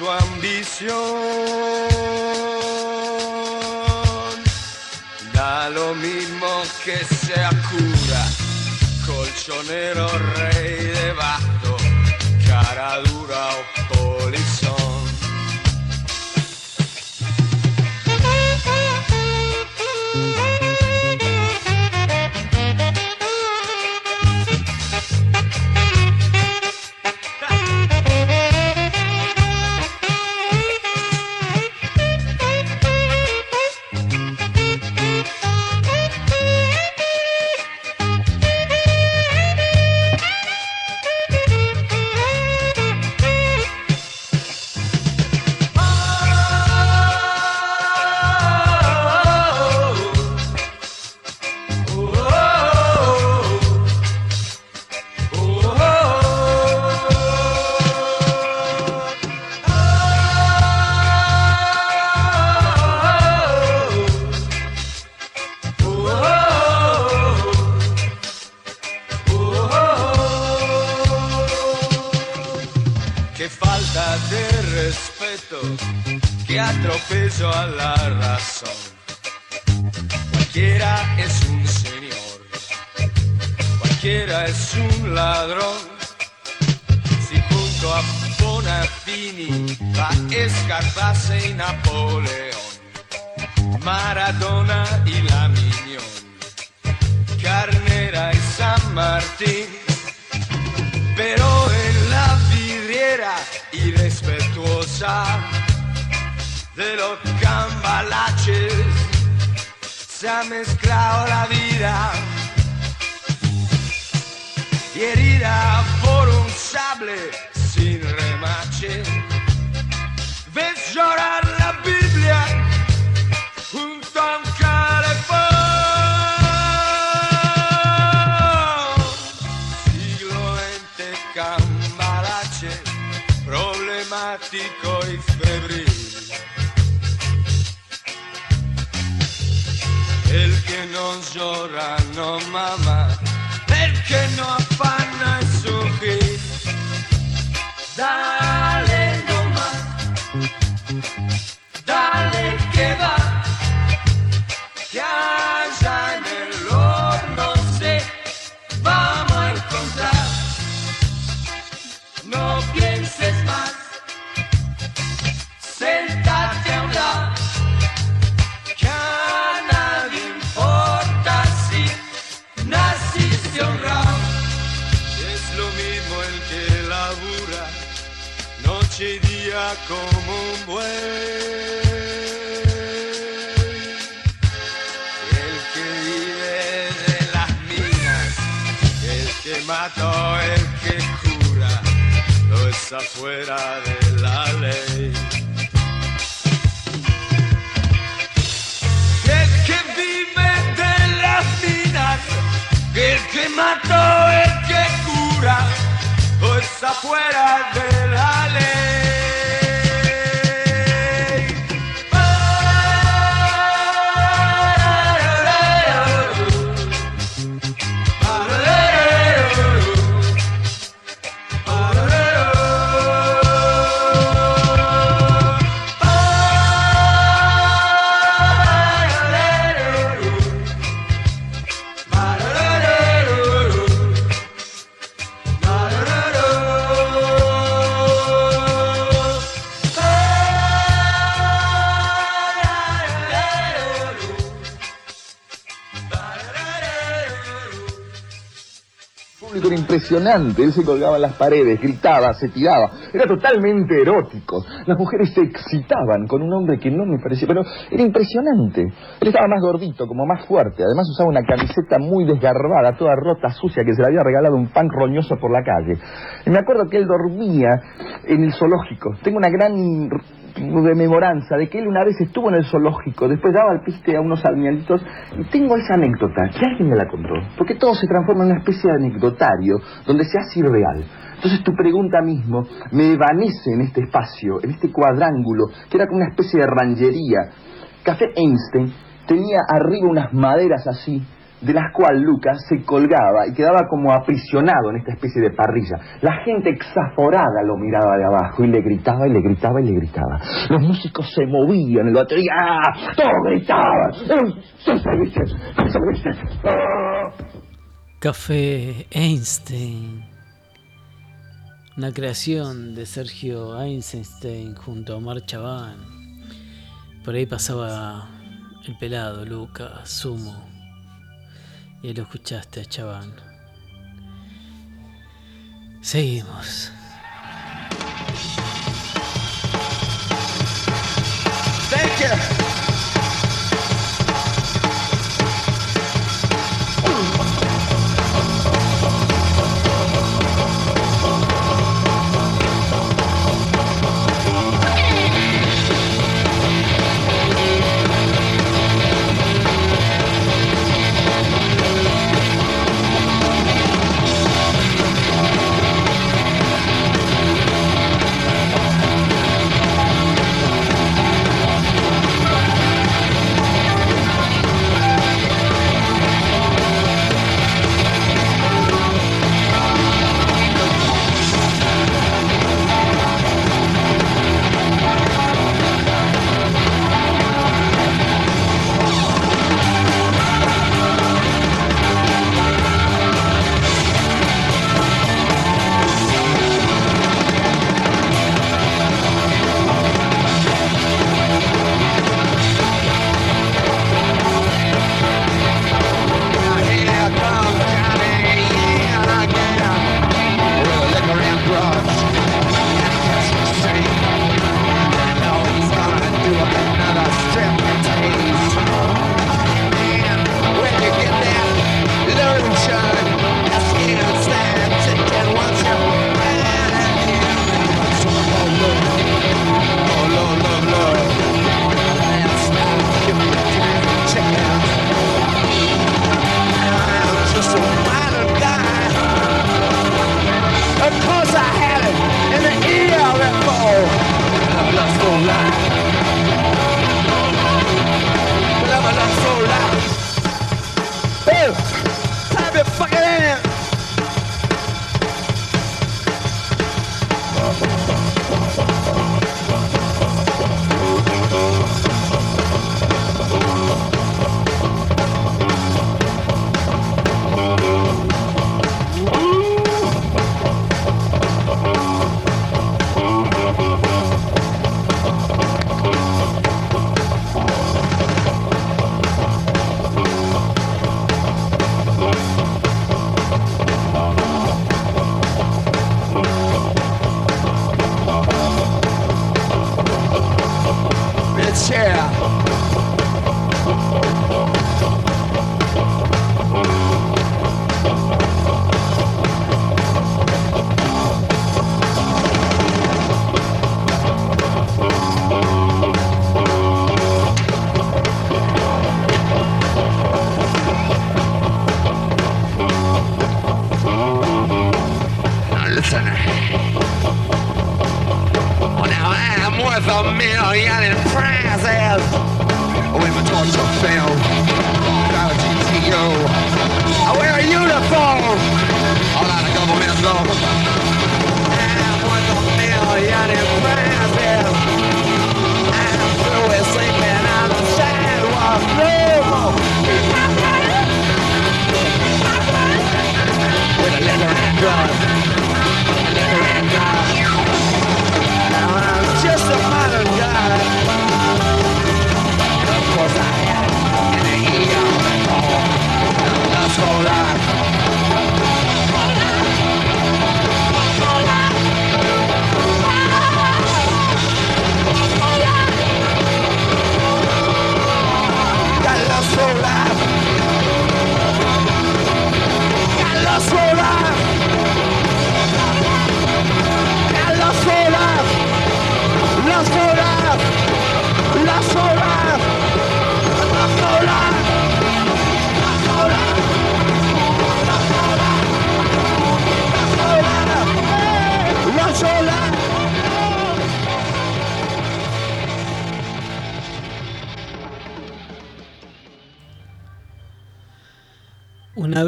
su ambición, da lo mismo que sea cura, colchonero, rey respeto, qué atropello a la razón. Cualquiera es un señor, cualquiera es un ladrón. Si junto a Bonafini va Escarpace y Napoleón, Maradona y la Miñón, Carnera y San Martín pero en la vidriera irrespetuosa de los cambalaches. Se ha mezclado la vida y herida por un sable sin remache. Ves llorar la El que no llora no mama, el que no afana como un buey. El que vive de las minas, el que mató, el que cura, no está fuera de la ley. El que vive de las minas, el que mató, el que cura, no está fuera de la ley. Impresionante. Él se colgaba en las paredes, gritaba, se tiraba. Era totalmente erótico. Las mujeres se excitaban con un hombre que no me parecía, pero era impresionante. Él estaba más gordito, como más fuerte. Además usaba una camiseta muy desgarbada, toda rota, sucia, que se le había regalado un pan roñoso por la calle. Y me acuerdo que él dormía en el zoológico. Tengo una gran rememoranza de que él una vez estuvo en el zoológico, después daba el piste a unos animalitos, y tengo esa anécdota, que alguien me la contó, porque todo se transforma en una especie de anecdotario, donde se hace irreal. Entonces tu pregunta mismo me evanece en este espacio, en este cuadrángulo, que era como una especie de ranchería. Café Einstein tenía arriba unas maderas así, de las cuales Lucas se colgaba y quedaba como aprisionado en esta especie de parrilla. La gente exaforada lo miraba de abajo y le gritaba y le gritaba y le gritaba. Los músicos se movían, el batería, ¡ah! todos gritaban. Café Einstein. Una creación de Sergio Einstein junto a Omar Chaván. Por ahí pasaba el pelado, Lucas, Sumo. Y lo escuchaste, chaván. Seguimos.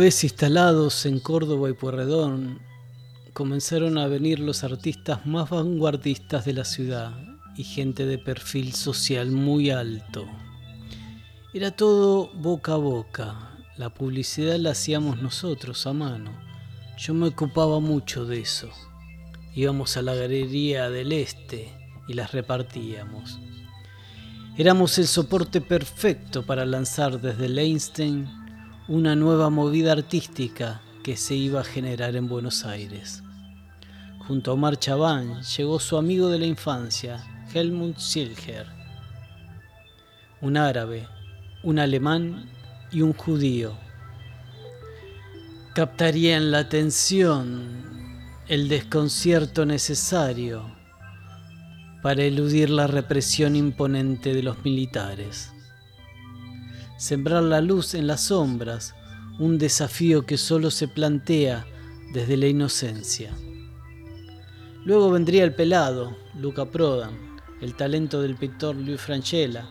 Vez instalados en Córdoba y Puerredón, comenzaron a venir los artistas más vanguardistas de la ciudad y gente de perfil social muy alto. Era todo boca a boca. La publicidad la hacíamos nosotros a mano. Yo me ocupaba mucho de eso. Íbamos a la galería del Este y las repartíamos. Éramos el soporte perfecto para lanzar desde el Einstein una nueva movida artística que se iba a generar en Buenos Aires. Junto a Omar Chabán llegó su amigo de la infancia, Helmut Silger, un árabe, un alemán y un judío. Captarían la atención, el desconcierto necesario para eludir la represión imponente de los militares. Sembrar la luz en las sombras, un desafío que solo se plantea desde la inocencia. Luego vendría el pelado, Luca Prodan, el talento del pintor Luis Franchella,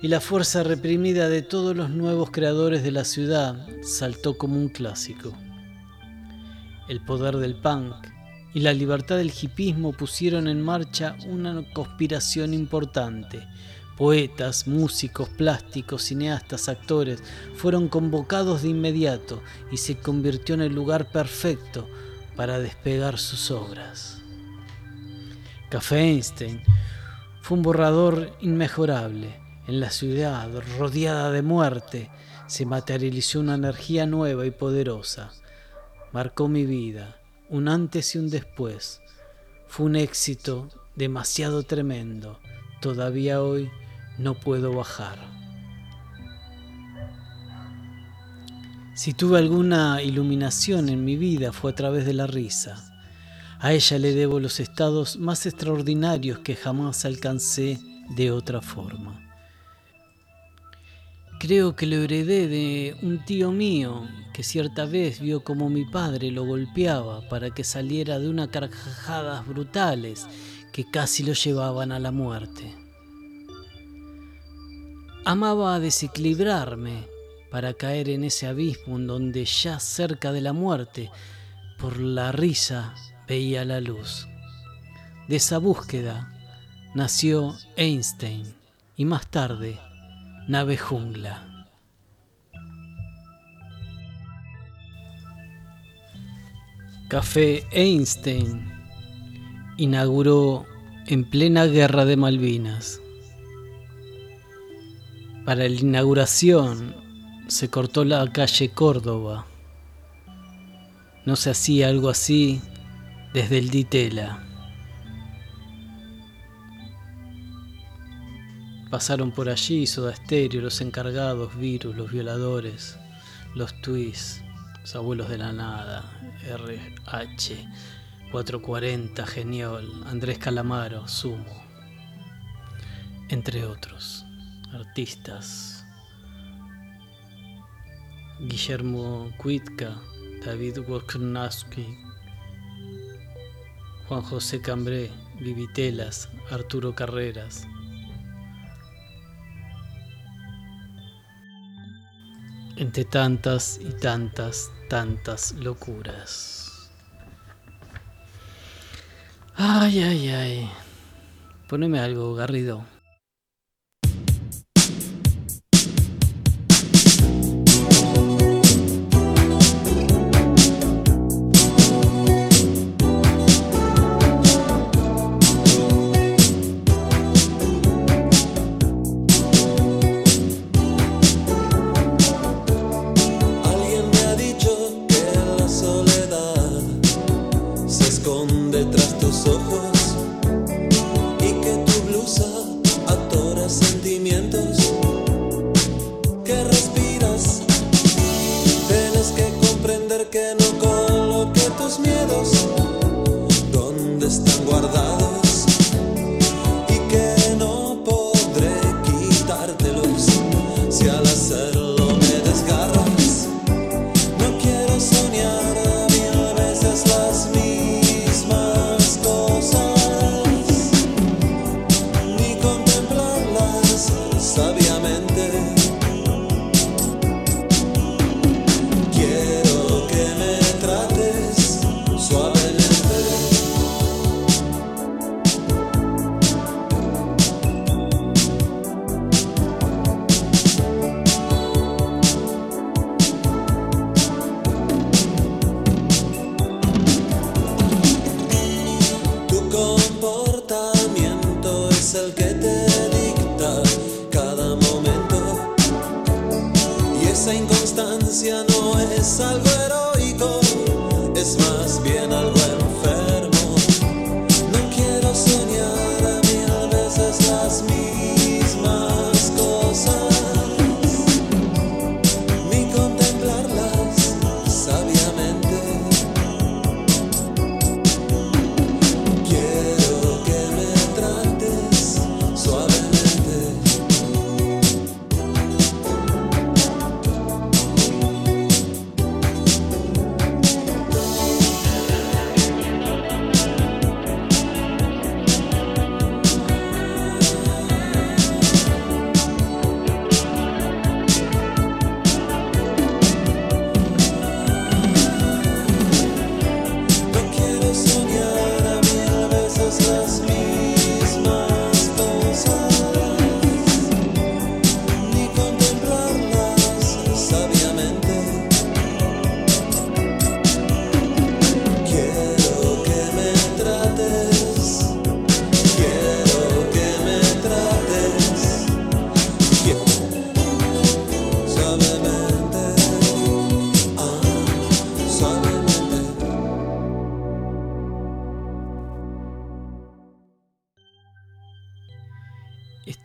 y la fuerza reprimida de todos los nuevos creadores de la ciudad saltó como un clásico. El poder del punk y la libertad del hipismo pusieron en marcha una conspiración importante. Poetas, músicos, plásticos, cineastas, actores fueron convocados de inmediato y se convirtió en el lugar perfecto para despegar sus obras. Café Einstein fue un borrador inmejorable. En la ciudad, rodeada de muerte, se materializó una energía nueva y poderosa. Marcó mi vida, un antes y un después. Fue un éxito demasiado tremendo. Todavía hoy no puedo bajar. Si tuve alguna iluminación en mi vida fue a través de la risa. A ella le debo los estados más extraordinarios que jamás alcancé de otra forma. Creo que lo heredé de un tío mío que cierta vez vio como mi padre lo golpeaba para que saliera de unas carcajadas brutales que casi lo llevaban a la muerte. Amaba desequilibrarme para caer en ese abismo en donde ya cerca de la muerte, por la risa, veía la luz. De esa búsqueda nació Einstein y más tarde Nave Jungla. Café Einstein inauguró en plena guerra de Malvinas. Para la inauguración se cortó la calle Córdoba. No se hacía algo así desde el Ditela. Pasaron por allí Soda Stereo, los encargados, Virus, los violadores, los Twists, los abuelos de la nada, RH, 440, Genial, Andrés Calamaro, Sumo, entre otros artistas. Guillermo Cuitca, David Wojnarowski, Juan José Cambré, Vivitelas, Arturo Carreras. Entre tantas y tantas, tantas locuras. Ay, ay, ay. Poneme algo, Garrido.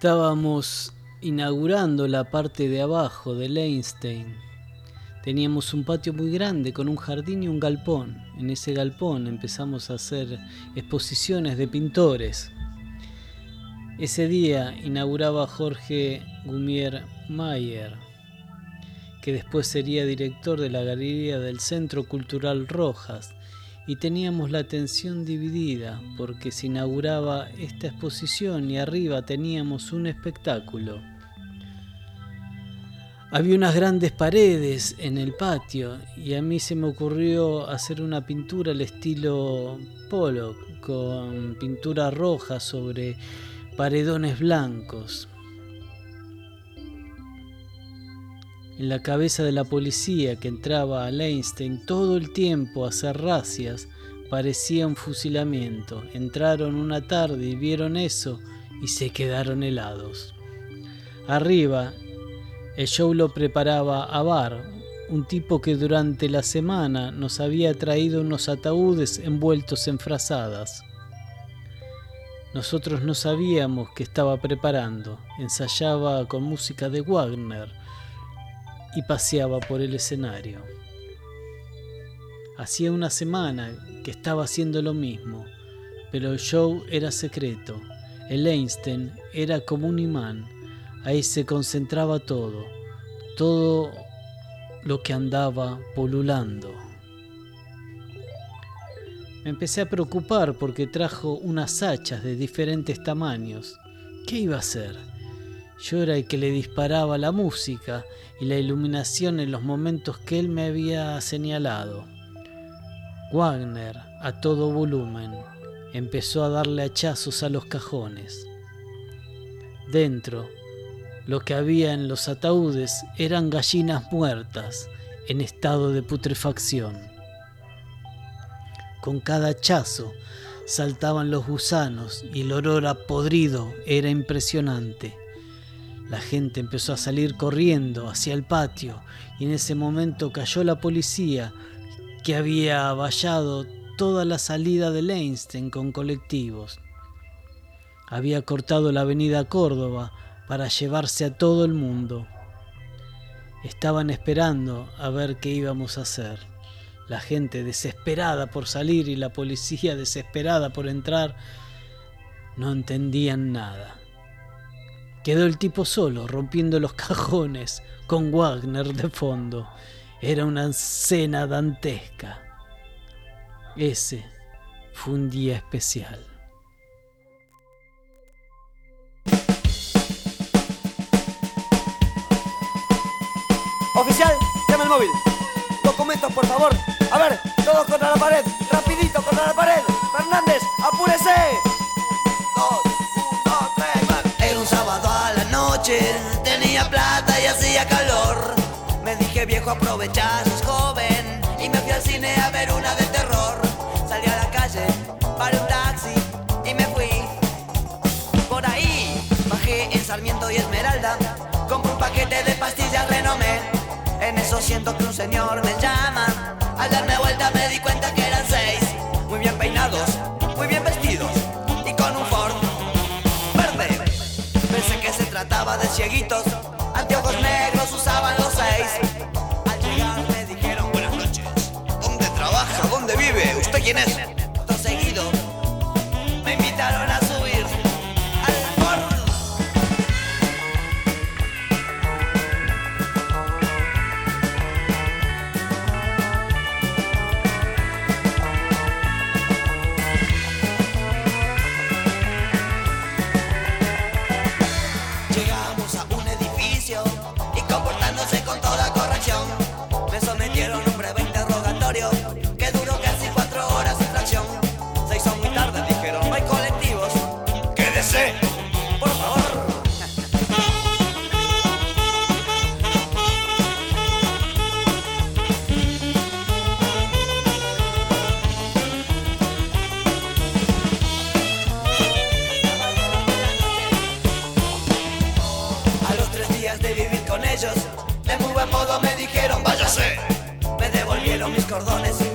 Estábamos inaugurando la parte de abajo del Einstein. Teníamos un patio muy grande con un jardín y un galpón. En ese galpón empezamos a hacer exposiciones de pintores. Ese día inauguraba Jorge Gumier Mayer, que después sería director de la Galería del Centro Cultural Rojas y teníamos la atención dividida porque se inauguraba esta exposición y arriba teníamos un espectáculo. Había unas grandes paredes en el patio y a mí se me ocurrió hacer una pintura al estilo Pollock con pintura roja sobre paredones blancos. En la cabeza de la policía que entraba a Einstein todo el tiempo a hacer racias parecía un fusilamiento. Entraron una tarde y vieron eso y se quedaron helados. Arriba, el show lo preparaba a Bar, un tipo que durante la semana nos había traído unos ataúdes envueltos en frazadas. Nosotros no sabíamos qué estaba preparando. Ensayaba con música de Wagner y paseaba por el escenario. Hacía una semana que estaba haciendo lo mismo, pero el show era secreto. El Einstein era como un imán, ahí se concentraba todo, todo lo que andaba polulando. Me empecé a preocupar porque trajo unas hachas de diferentes tamaños. ¿Qué iba a hacer? Yo era el que le disparaba la música y la iluminación en los momentos que él me había señalado. Wagner, a todo volumen, empezó a darle hachazos a los cajones. Dentro, lo que había en los ataúdes eran gallinas muertas en estado de putrefacción. Con cada hachazo saltaban los gusanos y el olor a podrido era impresionante. La gente empezó a salir corriendo hacia el patio y en ese momento cayó la policía que había vallado toda la salida de Leinstein con colectivos. Había cortado la avenida Córdoba para llevarse a todo el mundo. Estaban esperando a ver qué íbamos a hacer. La gente desesperada por salir y la policía desesperada por entrar no entendían nada. Quedó el tipo solo, rompiendo los cajones, con Wagner de fondo. Era una escena dantesca. Ese fue un día especial. Oficial, llama el móvil. Documentos, por favor. A ver, todos contra la pared. Rapidito contra la pared. Fernández, apúrese. Tenía plata y hacía calor. Me dije, viejo, aprovechás, sos joven. Y me fui al cine a ver una de terror. Salí a la calle, paré un taxi y me fui. Por ahí, bajé en Sarmiento y Esmeralda. Compré un paquete de pastillas Renomé. En eso siento que un señor me llama. Al darme vuelta me di cuenta que eran seis. Muy bien peinados, wow, wow, wow, wow.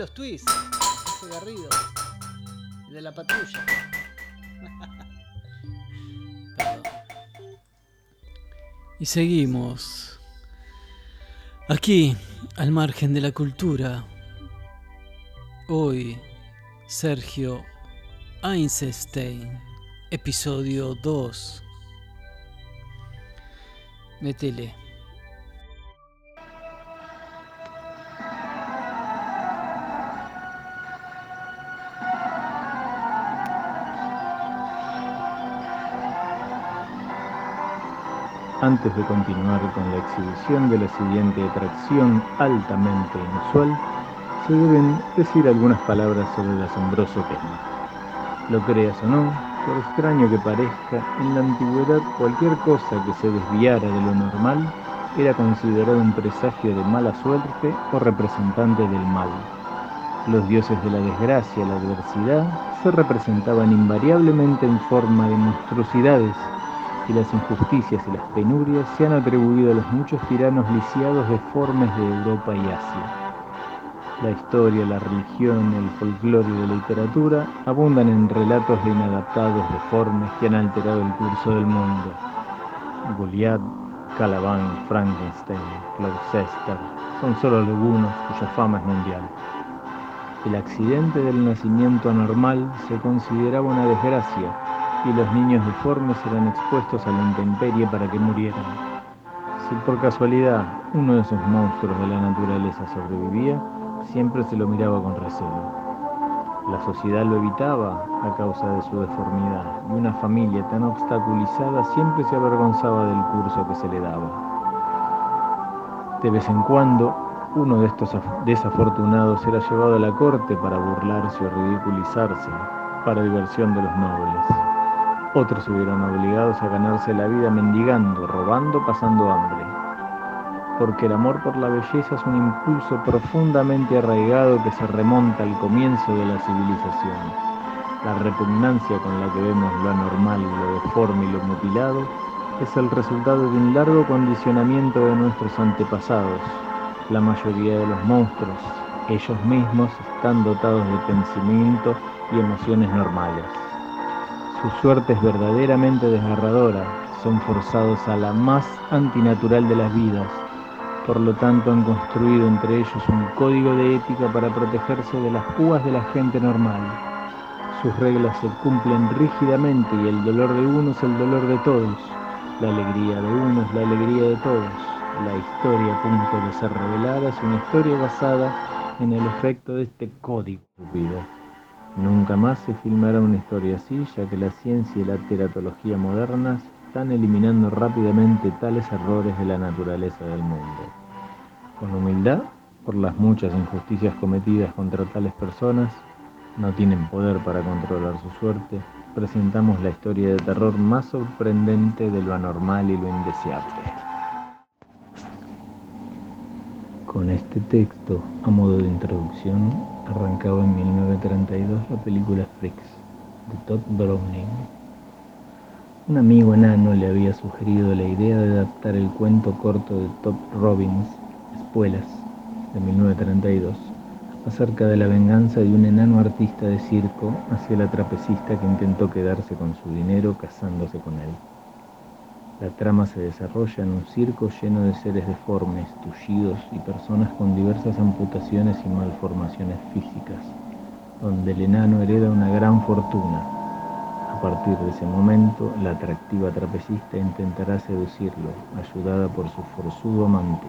Los tweets. Ese Garrido. El de la patrulla. y seguimos. Aquí, al margen de la cultura. Hoy, Sergio Einstein, episodio 2. Métele. Antes de continuar con la exhibición de la siguiente atracción altamente inusual, se deben decir algunas palabras sobre el asombroso tema. Lo creas o no, por extraño que parezca, en la antigüedad cualquier cosa que se desviara de lo normal era considerado un presagio de mala suerte o representante del mal. Los dioses de la desgracia la adversidad se representaban invariablemente en forma de monstruosidades y las injusticias y las penurias se han atribuido a los muchos tiranos lisiados deformes de Europa y Asia. La historia, la religión, el folclore y la literatura abundan en relatos de inadaptados deformes que han alterado el curso del mundo. Goliath, Calaban, Frankenstein, Gloucester son solo algunos cuya fama es mundial. El accidente del nacimiento anormal se consideraba una desgracia y los niños deformes eran expuestos a la intemperie para que murieran. Si por casualidad uno de esos monstruos de la naturaleza sobrevivía, siempre se lo miraba con recelo. La sociedad lo evitaba a causa de su deformidad y una familia tan obstaculizada siempre se avergonzaba del curso que se le daba. De vez en cuando, uno de estos desafortunados era llevado a la corte para burlarse o ridiculizarse, para diversión de los nobles. Otros se vieron obligados a ganarse la vida mendigando, robando, pasando hambre. porque el amor por la belleza es un impulso profundamente arraigado que se remonta al comienzo de la civilización. La repugnancia con la que vemos lo anormal, lo deforme y lo mutilado es el resultado de un largo condicionamiento de nuestros antepasados. La mayoría de los monstruos, ellos mismos, están dotados de pensamiento y emociones normales. Su suerte es verdaderamente desgarradora, son forzados a la más antinatural de las vidas, por lo tanto han construido entre ellos un código de ética para protegerse de las púas de la gente normal. Sus reglas se cumplen rígidamente y el dolor de uno es el dolor de todos. La alegría de uno es la alegría de todos. La historia a punto de ser revelada es una historia basada en el efecto de este código. Nunca más se filmará una historia así, ya que la ciencia y la teratología modernas están eliminando rápidamente tales errores de la naturaleza del mundo. Con humildad, por las muchas injusticias cometidas contra tales personas, no tienen poder para controlar su suerte, presentamos la historia de terror más sorprendente de lo anormal y lo indeseable. Con este texto, a modo de introducción, arrancaba en 1932 la película Freaks, de Todd Browning, un amigo enano le había sugerido la idea de adaptar el cuento corto de Top Robbins, Espuelas, de 1932, acerca de la venganza de un enano artista de circo hacia la trapecista que intentó quedarse con su dinero casándose con él. La trama se desarrolla en un circo lleno de seres deformes, tullidos y personas con diversas amputaciones y malformaciones físicas, donde el enano hereda una gran fortuna a partir de ese momento, la atractiva trapecista intentará seducirlo, ayudada por su forzudo amante.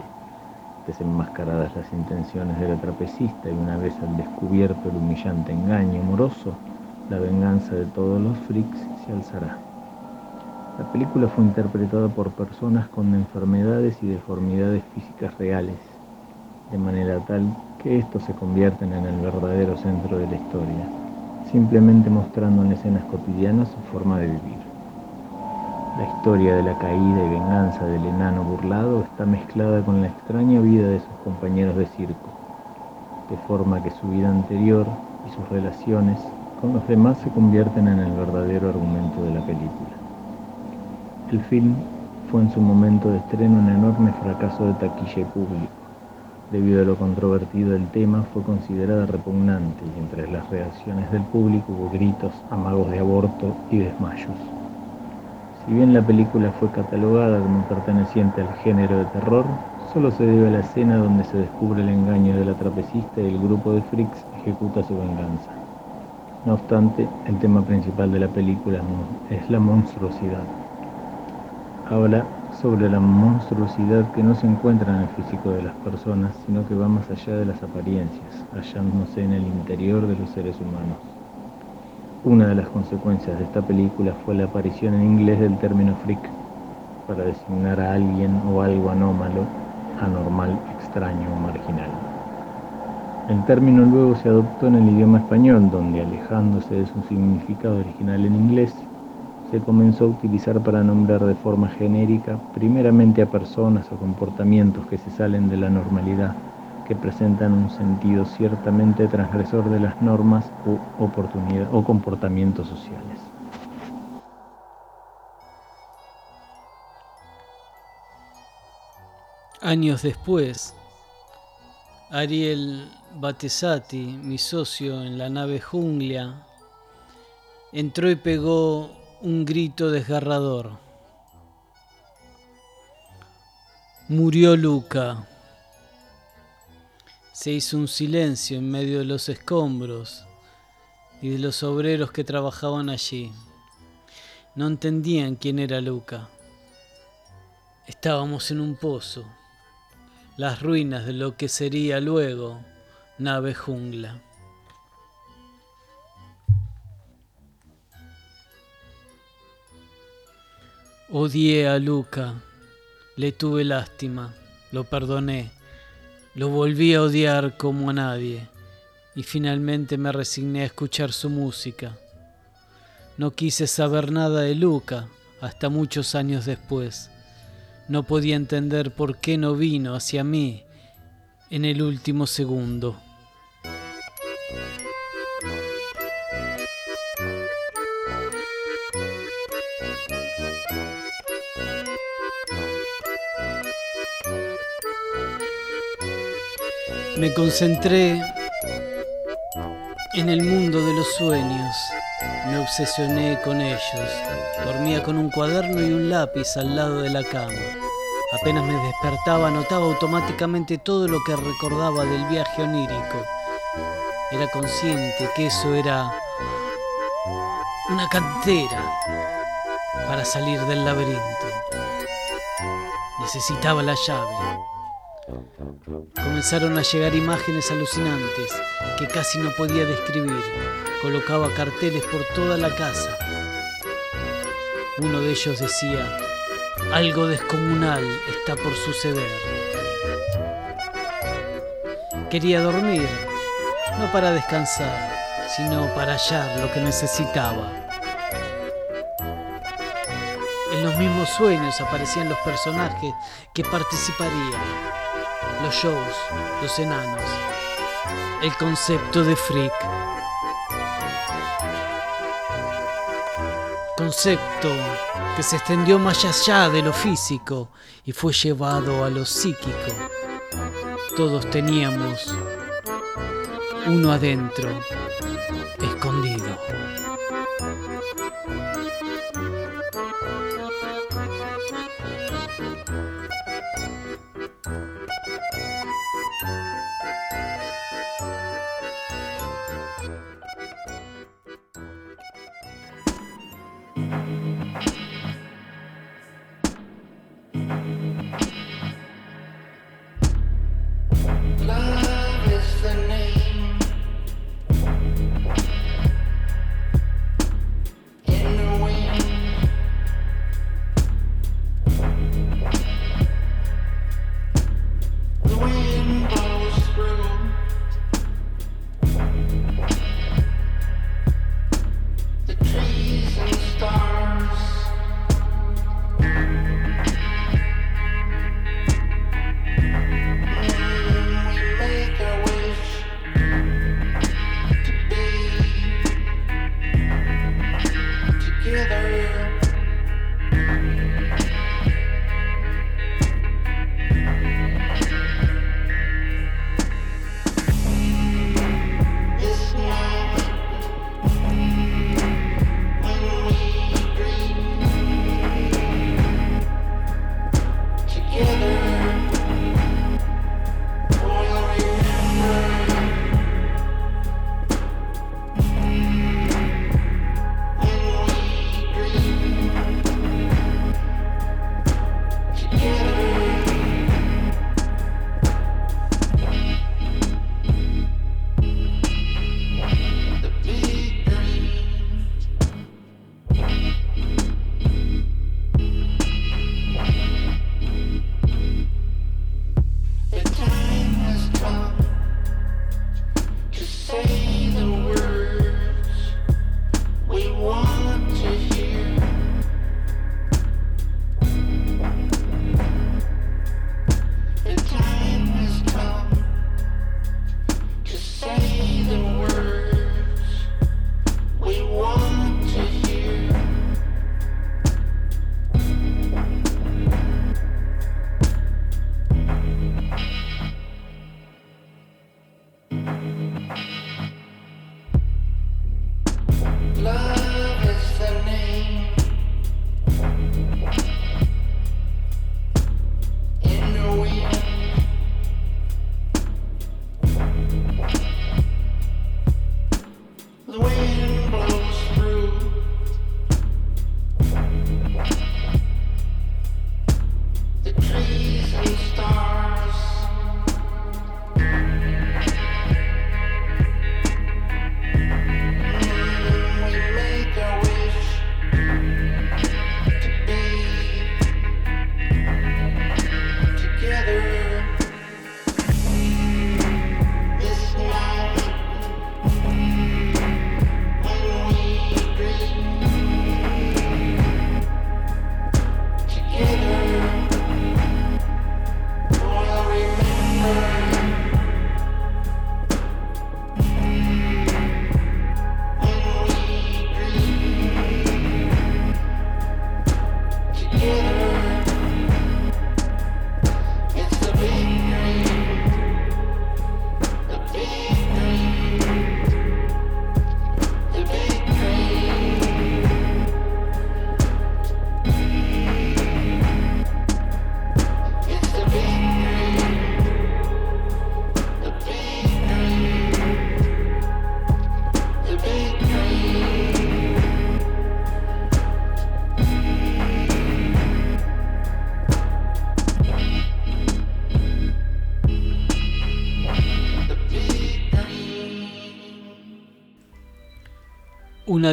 Desenmascaradas las intenciones de la trapecista y una vez al descubierto el humillante engaño amoroso, la venganza de todos los freaks se alzará. La película fue interpretada por personas con enfermedades y deformidades físicas reales, de manera tal que estos se convierten en el verdadero centro de la historia simplemente mostrando en escenas cotidianas su forma de vivir. La historia de la caída y venganza del enano burlado está mezclada con la extraña vida de sus compañeros de circo, de forma que su vida anterior y sus relaciones con los demás se convierten en el verdadero argumento de la película. El film fue en su momento de estreno un enorme fracaso de taquilla y público Debido a lo controvertido del tema, fue considerada repugnante y entre las reacciones del público hubo gritos, amagos de aborto y desmayos. Si bien la película fue catalogada como perteneciente al género de terror, solo se debe a la escena donde se descubre el engaño de la trapecista y el grupo de freaks ejecuta su venganza. No obstante, el tema principal de la película es la monstruosidad. Ahora sobre la monstruosidad que no se encuentra en el físico de las personas, sino que va más allá de las apariencias, hallándose en el interior de los seres humanos. Una de las consecuencias de esta película fue la aparición en inglés del término freak, para designar a alguien o algo anómalo, anormal, extraño o marginal. El término luego se adoptó en el idioma español, donde alejándose de su significado original en inglés, se comenzó a utilizar para nombrar de forma genérica primeramente a personas o comportamientos que se salen de la normalidad, que presentan un sentido ciertamente transgresor de las normas o, o comportamientos sociales. Años después, Ariel Batesati, mi socio en la nave Junglia, entró y pegó un grito desgarrador. Murió Luca. Se hizo un silencio en medio de los escombros y de los obreros que trabajaban allí. No entendían quién era Luca. Estábamos en un pozo, las ruinas de lo que sería luego nave jungla. Odié a Luca, le tuve lástima, lo perdoné, lo volví a odiar como a nadie y finalmente me resigné a escuchar su música. No quise saber nada de Luca hasta muchos años después. No podía entender por qué no vino hacia mí en el último segundo. Me concentré en el mundo de los sueños. Me obsesioné con ellos. Dormía con un cuaderno y un lápiz al lado de la cama. Apenas me despertaba, anotaba automáticamente todo lo que recordaba del viaje onírico. Era consciente que eso era una cantera para salir del laberinto. Necesitaba la llave. Comenzaron a llegar imágenes alucinantes que casi no podía describir. Colocaba carteles por toda la casa. Uno de ellos decía, algo descomunal está por suceder. Quería dormir, no para descansar, sino para hallar lo que necesitaba. En los mismos sueños aparecían los personajes que participarían los shows, los enanos, el concepto de freak. Concepto que se extendió más allá de lo físico y fue llevado a lo psíquico. Todos teníamos uno adentro,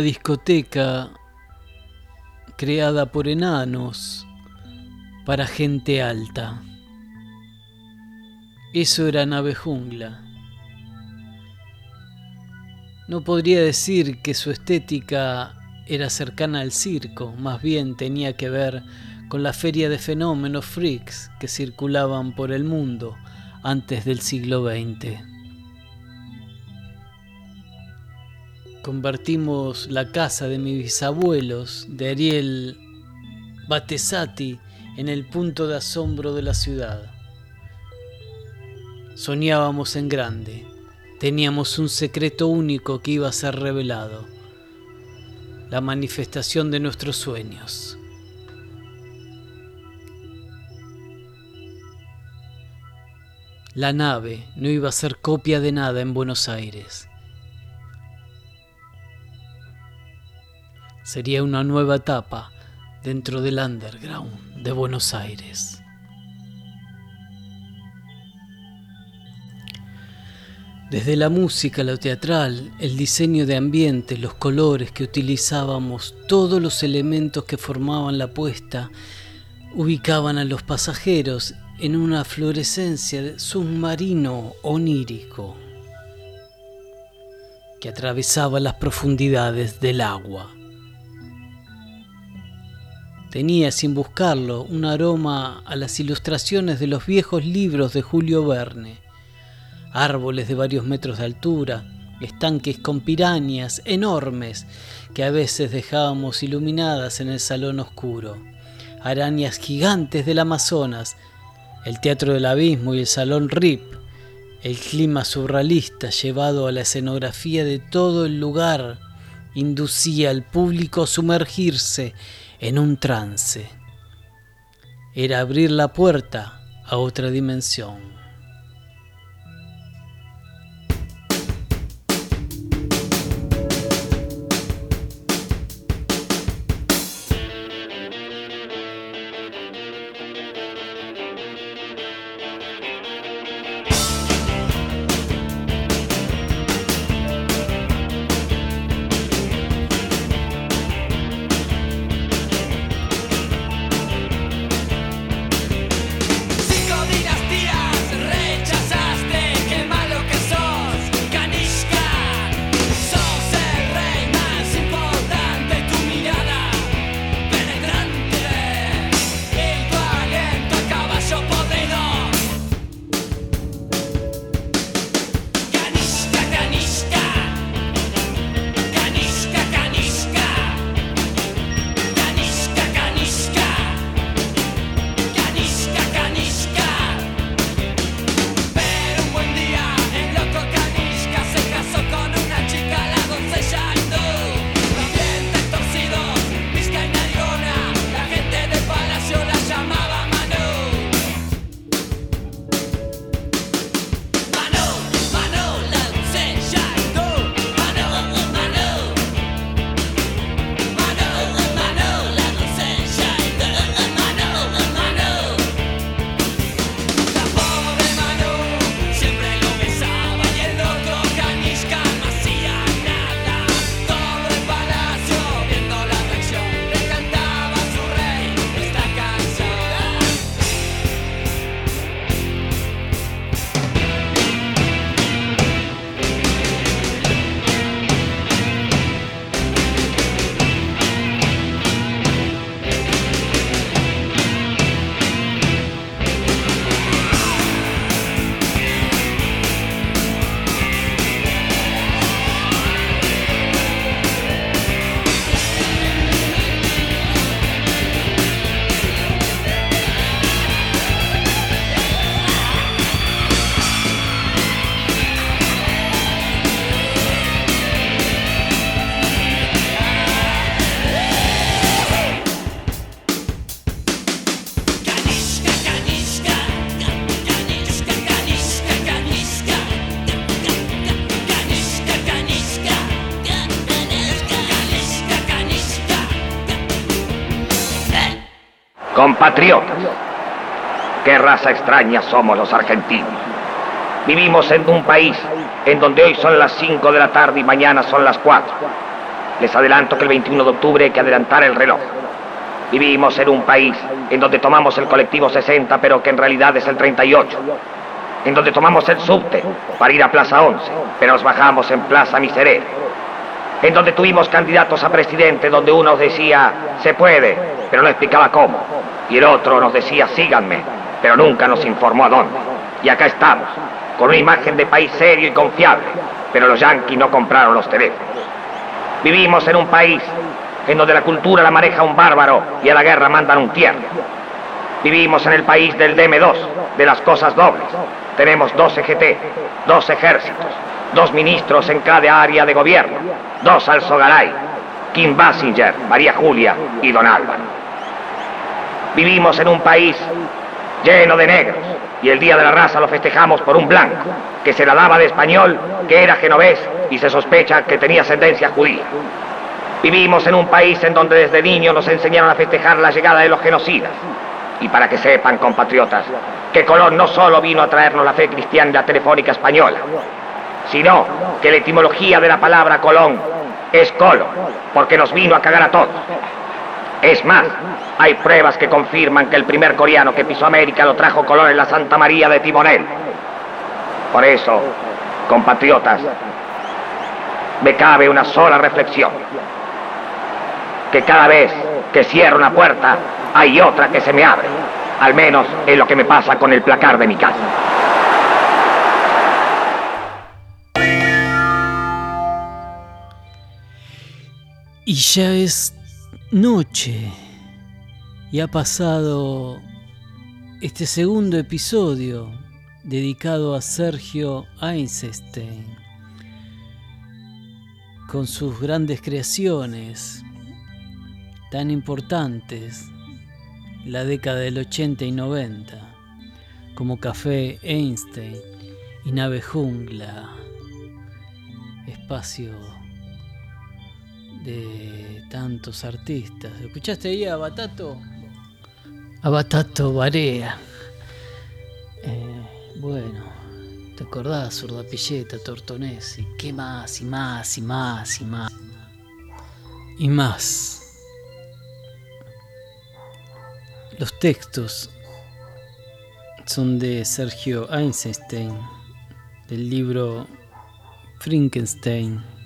discoteca creada por enanos para gente alta. Eso era nave jungla. No podría decir que su estética era cercana al circo, más bien tenía que ver con la feria de fenómenos freaks que circulaban por el mundo antes del siglo XX. Convertimos la casa de mis bisabuelos, de Ariel Batesati, en el punto de asombro de la ciudad. Soñábamos en grande, teníamos un secreto único que iba a ser revelado, la manifestación de nuestros sueños. La nave no iba a ser copia de nada en Buenos Aires. Sería una nueva etapa dentro del underground de Buenos Aires. Desde la música, lo teatral, el diseño de ambiente, los colores que utilizábamos, todos los elementos que formaban la puesta, ubicaban a los pasajeros en una fluorescencia submarino onírico que atravesaba las profundidades del agua. Tenía, sin buscarlo, un aroma a las ilustraciones de los viejos libros de Julio Verne. Árboles de varios metros de altura, estanques con pirañas enormes que a veces dejábamos iluminadas en el salón oscuro, arañas gigantes del Amazonas, el Teatro del Abismo y el Salón RIP, el clima surrealista llevado a la escenografía de todo el lugar inducía al público a sumergirse en un trance. Era abrir la puerta a otra dimensión. Raza extraña somos los argentinos. Vivimos en un país en donde hoy son las 5 de la tarde y mañana son las 4. Les adelanto que el 21 de octubre hay que adelantar el reloj. Vivimos en un país en donde tomamos el colectivo 60, pero que en realidad es el 38. En donde tomamos el subte para ir a Plaza 11, pero nos bajamos en Plaza Miserere. En donde tuvimos candidatos a presidente donde uno decía, se puede, pero no explicaba cómo. Y el otro nos decía, síganme, pero nunca nos informó a dónde. Y acá estamos, con una imagen de país serio y confiable, pero los yanquis no compraron los teléfonos. Vivimos en un país en donde la cultura la maneja un bárbaro y a la guerra mandan un tierno. Vivimos en el país del DM2, de las cosas dobles. Tenemos dos EGT, dos ejércitos, dos ministros en cada área de gobierno, dos Alzogaray, Kim Basinger, María Julia y Don Álvaro. Vivimos en un país lleno de negros y el Día de la Raza lo festejamos por un blanco que se la daba de español, que era genovés y se sospecha que tenía ascendencia judía. Vivimos en un país en donde desde niños nos enseñaron a festejar la llegada de los genocidas. Y para que sepan, compatriotas, que Colón no solo vino a traernos la fe cristiana y la telefónica española, sino que la etimología de la palabra Colón es colo, porque nos vino a cagar a todos. Es más, hay pruebas que confirman que el primer coreano que pisó América lo trajo Colón en la Santa María de Timonel. Por eso, compatriotas, me cabe una sola reflexión. Que cada vez que cierro una puerta, hay otra que se me abre. Al menos es lo que me pasa con el placar de mi casa. Y ya es noche y ha pasado este segundo episodio dedicado a Sergio Einstein con sus grandes creaciones tan importantes la década del 80 y 90 como Café Einstein y Nave Jungla espacio de tantos artistas. ¿Escuchaste ahí a Batato? A Batato Barea. Eh, bueno, ¿te acordás? Surdapilleta, Tortonesi. ¿Qué más? Y más, y más, y más. Y más. Los textos son de Sergio Einstein, del libro Frankenstein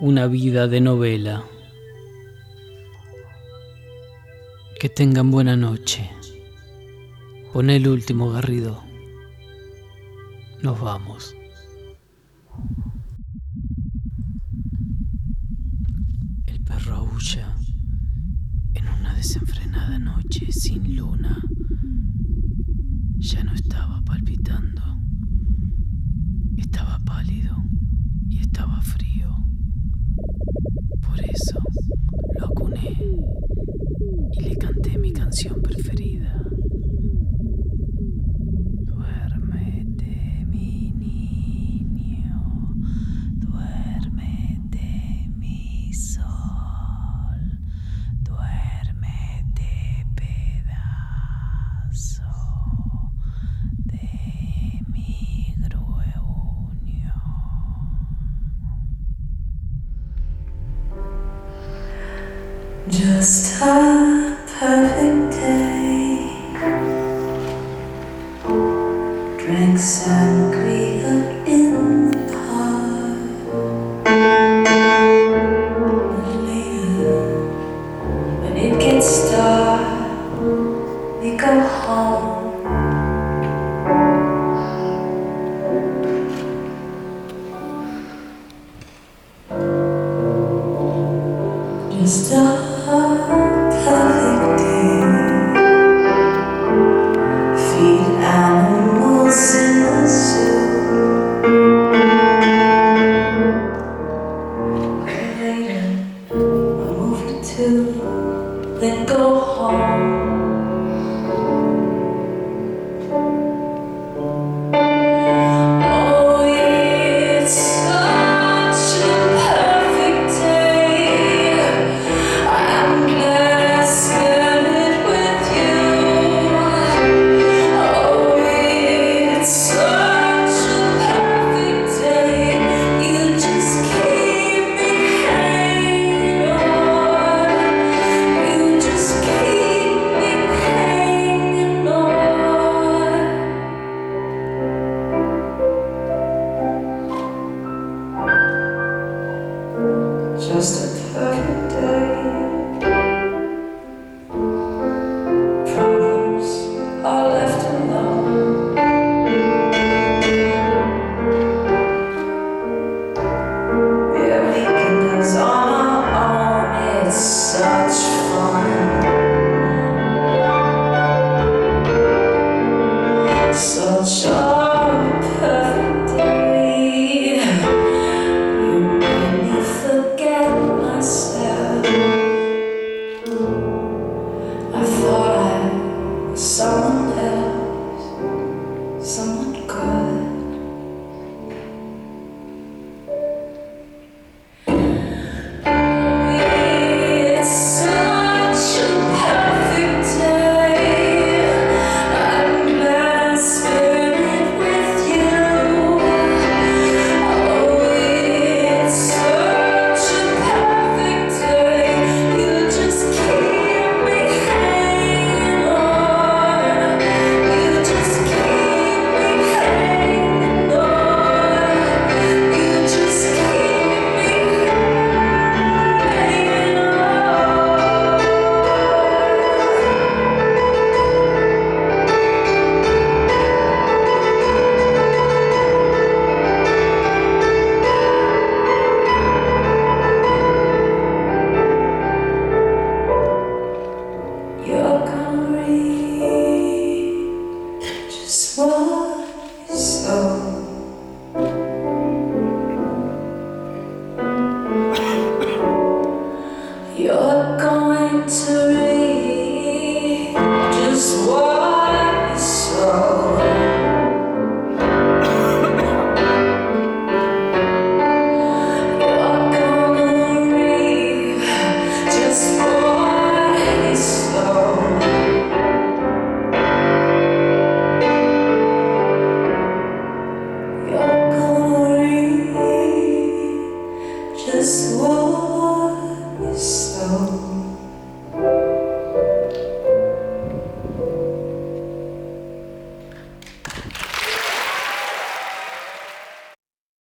una vida de novela. Que tengan buena noche. Pon el último garrido. Nos vamos. El perro aúlla en una desenfrenada noche sin luna. Ya no estaba palpitando. Estaba pálido y estaba frío. Por eso lo acuné y le canté mi canción preferida.